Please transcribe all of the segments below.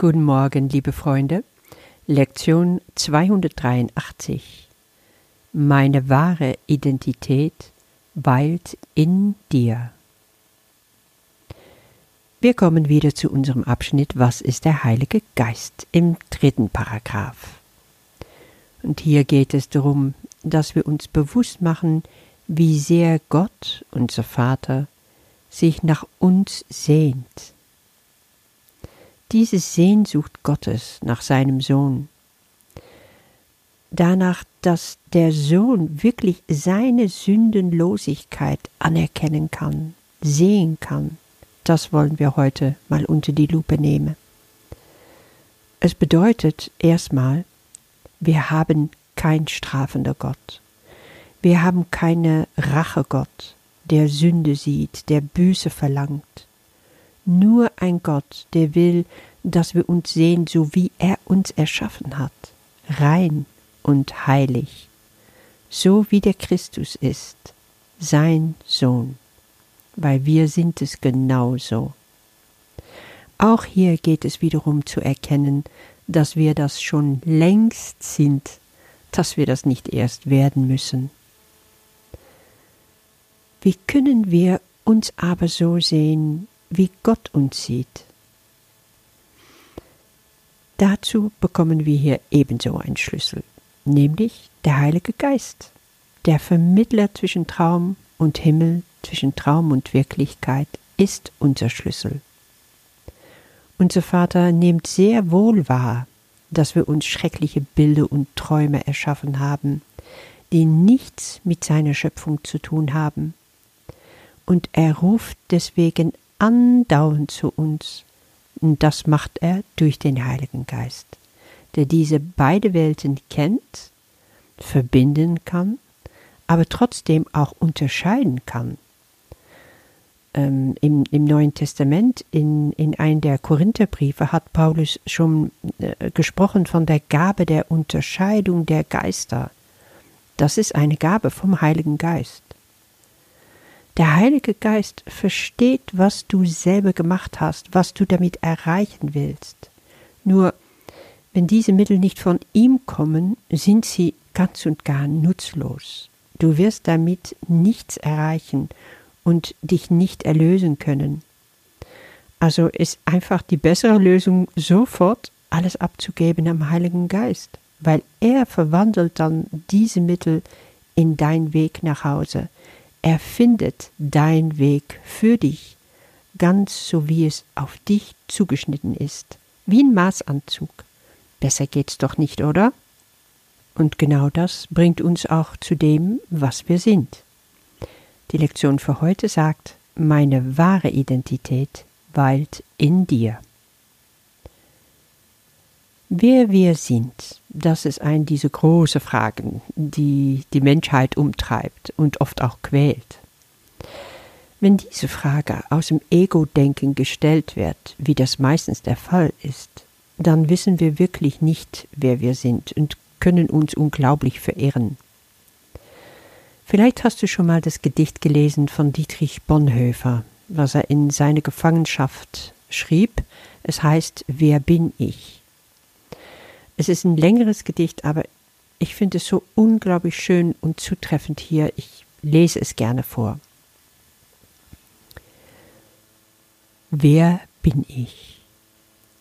Guten Morgen, liebe Freunde. Lektion 283. Meine wahre Identität weilt in dir. Wir kommen wieder zu unserem Abschnitt Was ist der Heilige Geist im dritten Paragraph. Und hier geht es darum, dass wir uns bewusst machen, wie sehr Gott, unser Vater, sich nach uns sehnt diese Sehnsucht Gottes nach seinem Sohn, danach, dass der Sohn wirklich seine Sündenlosigkeit anerkennen kann, sehen kann, das wollen wir heute mal unter die Lupe nehmen. Es bedeutet erstmal, wir haben kein strafender Gott. Wir haben keine Rachegott, der Sünde sieht, der Büße verlangt nur ein Gott, der will, dass wir uns sehen, so wie er uns erschaffen hat, rein und heilig, so wie der Christus ist, sein Sohn, weil wir sind es genauso. Auch hier geht es wiederum zu erkennen, dass wir das schon längst sind, dass wir das nicht erst werden müssen. Wie können wir uns aber so sehen, wie Gott uns sieht. Dazu bekommen wir hier ebenso einen Schlüssel, nämlich der Heilige Geist, der Vermittler zwischen Traum und Himmel, zwischen Traum und Wirklichkeit, ist unser Schlüssel. Unser Vater nimmt sehr wohl wahr, dass wir uns schreckliche Bilder und Träume erschaffen haben, die nichts mit seiner Schöpfung zu tun haben. Und er ruft deswegen andauernd zu uns. Und das macht er durch den Heiligen Geist, der diese beide Welten kennt, verbinden kann, aber trotzdem auch unterscheiden kann. Ähm, im, im, Neuen Testament, in, in einem der Korintherbriefe, hat Paulus schon äh, gesprochen von der Gabe der Unterscheidung der Geister. Das ist eine Gabe vom Heiligen Geist. Der Heilige Geist versteht, was du selber gemacht hast, was du damit erreichen willst. Nur wenn diese Mittel nicht von ihm kommen, sind sie ganz und gar nutzlos. Du wirst damit nichts erreichen und dich nicht erlösen können. Also ist einfach die bessere Lösung, sofort alles abzugeben am Heiligen Geist, weil er verwandelt dann diese Mittel in dein Weg nach Hause. Er findet dein Weg für dich, ganz so wie es auf dich zugeschnitten ist, wie ein Maßanzug. Besser geht's doch nicht, oder? Und genau das bringt uns auch zu dem, was wir sind. Die Lektion für heute sagt, meine wahre Identität weilt in dir. Wer wir sind, das ist eine dieser großen Fragen, die die Menschheit umtreibt und oft auch quält. Wenn diese Frage aus dem Ego-Denken gestellt wird, wie das meistens der Fall ist, dann wissen wir wirklich nicht, wer wir sind und können uns unglaublich verirren. Vielleicht hast du schon mal das Gedicht gelesen von Dietrich Bonhoeffer, was er in seiner Gefangenschaft schrieb. Es heißt Wer bin ich? Es ist ein längeres Gedicht, aber ich finde es so unglaublich schön und zutreffend hier. Ich lese es gerne vor. Wer bin ich?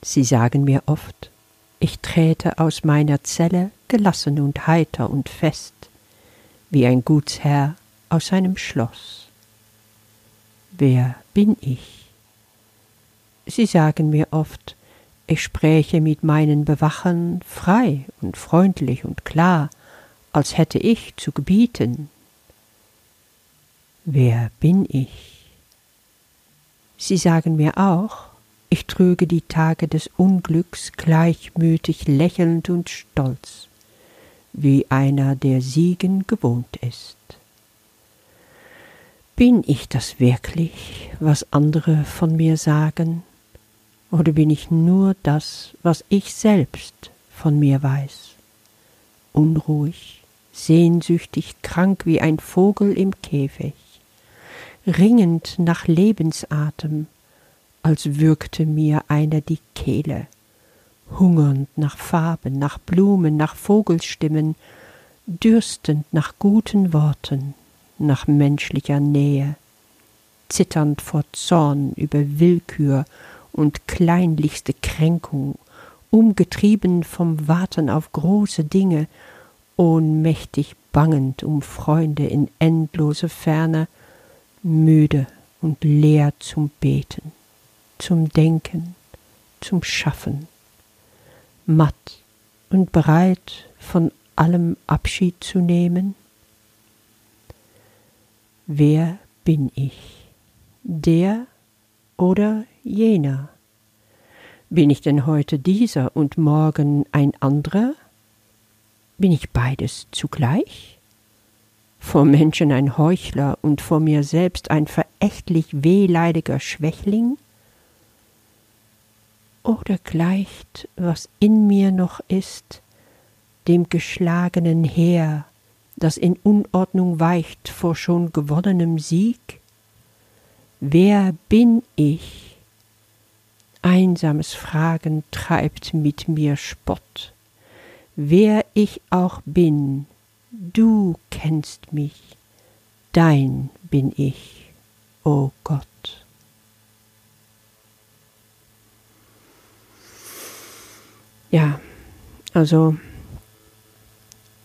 Sie sagen mir oft, ich träte aus meiner Zelle gelassen und heiter und fest, wie ein Gutsherr aus seinem Schloss. Wer bin ich? Sie sagen mir oft, ich spräche mit meinen Bewachern frei und freundlich und klar, als hätte ich zu gebieten. Wer bin ich? Sie sagen mir auch, ich trüge die Tage des Unglücks gleichmütig lächelnd und stolz, wie einer, der Siegen gewohnt ist. Bin ich das wirklich, was andere von mir sagen? Oder bin ich nur das, was ich selbst von mir weiß? Unruhig, sehnsüchtig, krank wie ein Vogel im Käfig, ringend nach Lebensatem, als würgte mir einer die Kehle. Hungernd nach Farben, nach Blumen, nach Vogelstimmen, dürstend nach guten Worten, nach menschlicher Nähe, zitternd vor Zorn über Willkür und kleinlichste Kränkung, umgetrieben vom Warten auf große Dinge, ohnmächtig bangend um Freunde in endlose Ferne, müde und leer zum Beten, zum Denken, zum Schaffen, matt und bereit von allem Abschied zu nehmen? Wer bin ich? Der oder jener? Bin ich denn heute dieser und morgen ein anderer? Bin ich beides zugleich? Vor Menschen ein Heuchler und vor mir selbst ein verächtlich wehleidiger Schwächling? Oder gleicht, was in mir noch ist, dem geschlagenen Heer, das in Unordnung weicht vor schon gewonnenem Sieg? Wer bin ich? Einsames Fragen treibt mit mir Spott. Wer ich auch bin, du kennst mich, dein bin ich, o oh Gott. Ja, also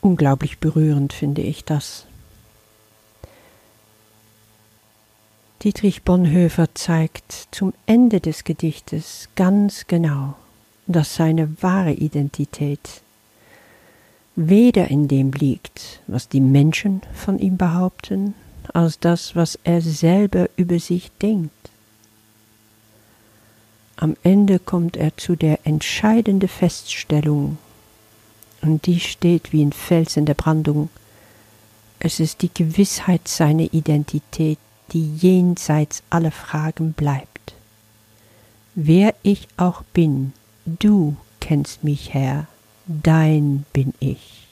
unglaublich berührend finde ich das. Dietrich Bonhoeffer zeigt zum Ende des Gedichtes ganz genau, dass seine wahre Identität weder in dem liegt, was die Menschen von ihm behaupten, als das, was er selber über sich denkt. Am Ende kommt er zu der entscheidenden Feststellung, und die steht wie ein Fels in der Brandung. Es ist die Gewissheit seiner Identität, die jenseits aller Fragen bleibt. Wer ich auch bin, du kennst mich, Herr, dein bin ich.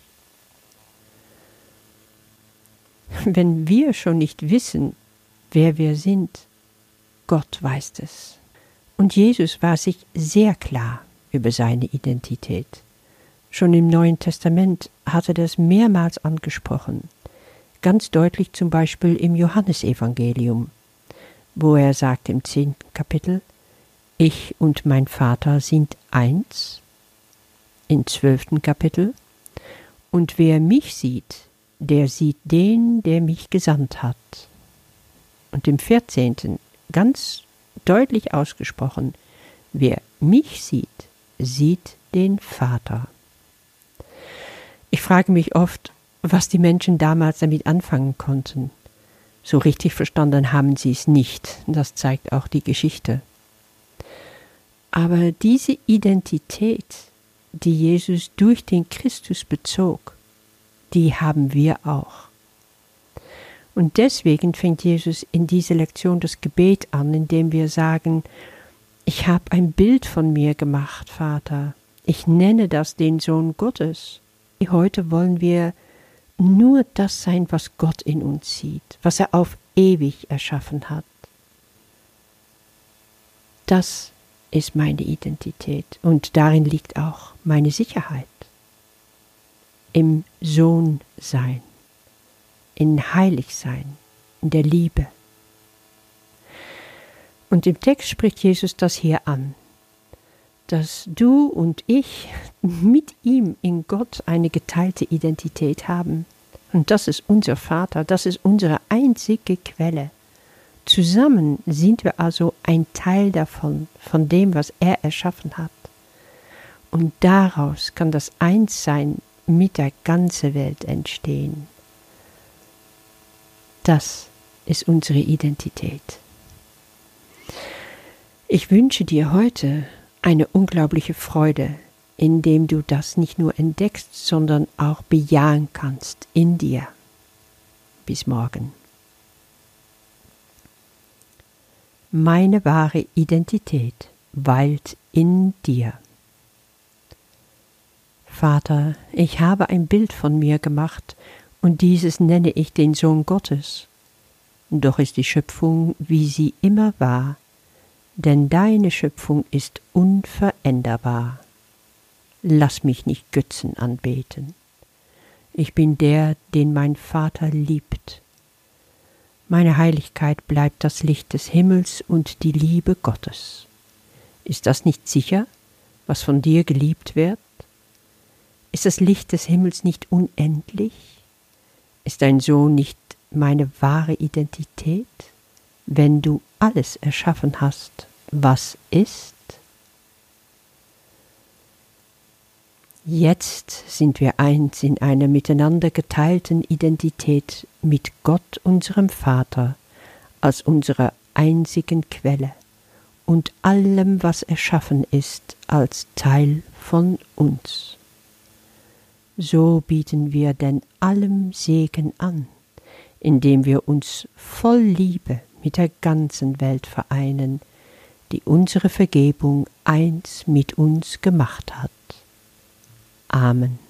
Wenn wir schon nicht wissen, wer wir sind, Gott weiß es. Und Jesus war sich sehr klar über seine Identität. Schon im Neuen Testament hat er das mehrmals angesprochen, ganz deutlich zum Beispiel im Johannesevangelium, wo er sagt im zehnten Kapitel, Ich und mein Vater sind eins, im zwölften Kapitel, und wer mich sieht, der sieht den, der mich gesandt hat. Und im vierzehnten ganz deutlich ausgesprochen, wer mich sieht, sieht den Vater. Ich frage mich oft, was die Menschen damals damit anfangen konnten. So richtig verstanden haben sie es nicht, das zeigt auch die Geschichte. Aber diese Identität, die Jesus durch den Christus bezog, die haben wir auch. Und deswegen fängt Jesus in dieser Lektion das Gebet an, indem wir sagen, ich habe ein Bild von mir gemacht, Vater. Ich nenne das den Sohn Gottes. Heute wollen wir nur das sein, was Gott in uns sieht, was er auf ewig erschaffen hat. Das ist meine Identität und darin liegt auch meine Sicherheit. Im Sohn sein in Heiligsein, in der Liebe. Und im Text spricht Jesus das hier an, dass du und ich mit ihm in Gott eine geteilte Identität haben. Und das ist unser Vater, das ist unsere einzige Quelle. Zusammen sind wir also ein Teil davon, von dem, was er erschaffen hat. Und daraus kann das Einssein mit der ganzen Welt entstehen. Das ist unsere Identität. Ich wünsche dir heute eine unglaubliche Freude, indem du das nicht nur entdeckst, sondern auch bejahen kannst in dir. Bis morgen. Meine wahre Identität weilt in dir. Vater, ich habe ein Bild von mir gemacht und dieses nenne ich den Sohn Gottes. Doch ist die Schöpfung, wie sie immer war, denn deine Schöpfung ist unveränderbar. lass mich nicht Götzen anbeten. Ich bin der, den mein Vater liebt. Meine Heiligkeit bleibt das Licht des Himmels und die Liebe Gottes. Ist das nicht sicher, was von dir geliebt wird? Ist das Licht des Himmels nicht unendlich? Ist dein Sohn nicht meine wahre Identität, wenn du alles erschaffen hast, was ist? Jetzt sind wir eins in einer miteinander geteilten Identität mit Gott, unserem Vater, als unserer einzigen Quelle und allem, was erschaffen ist, als Teil von uns. So bieten wir denn allem Segen an, indem wir uns voll Liebe mit der ganzen Welt vereinen, die unsere Vergebung eins mit uns gemacht hat. Amen.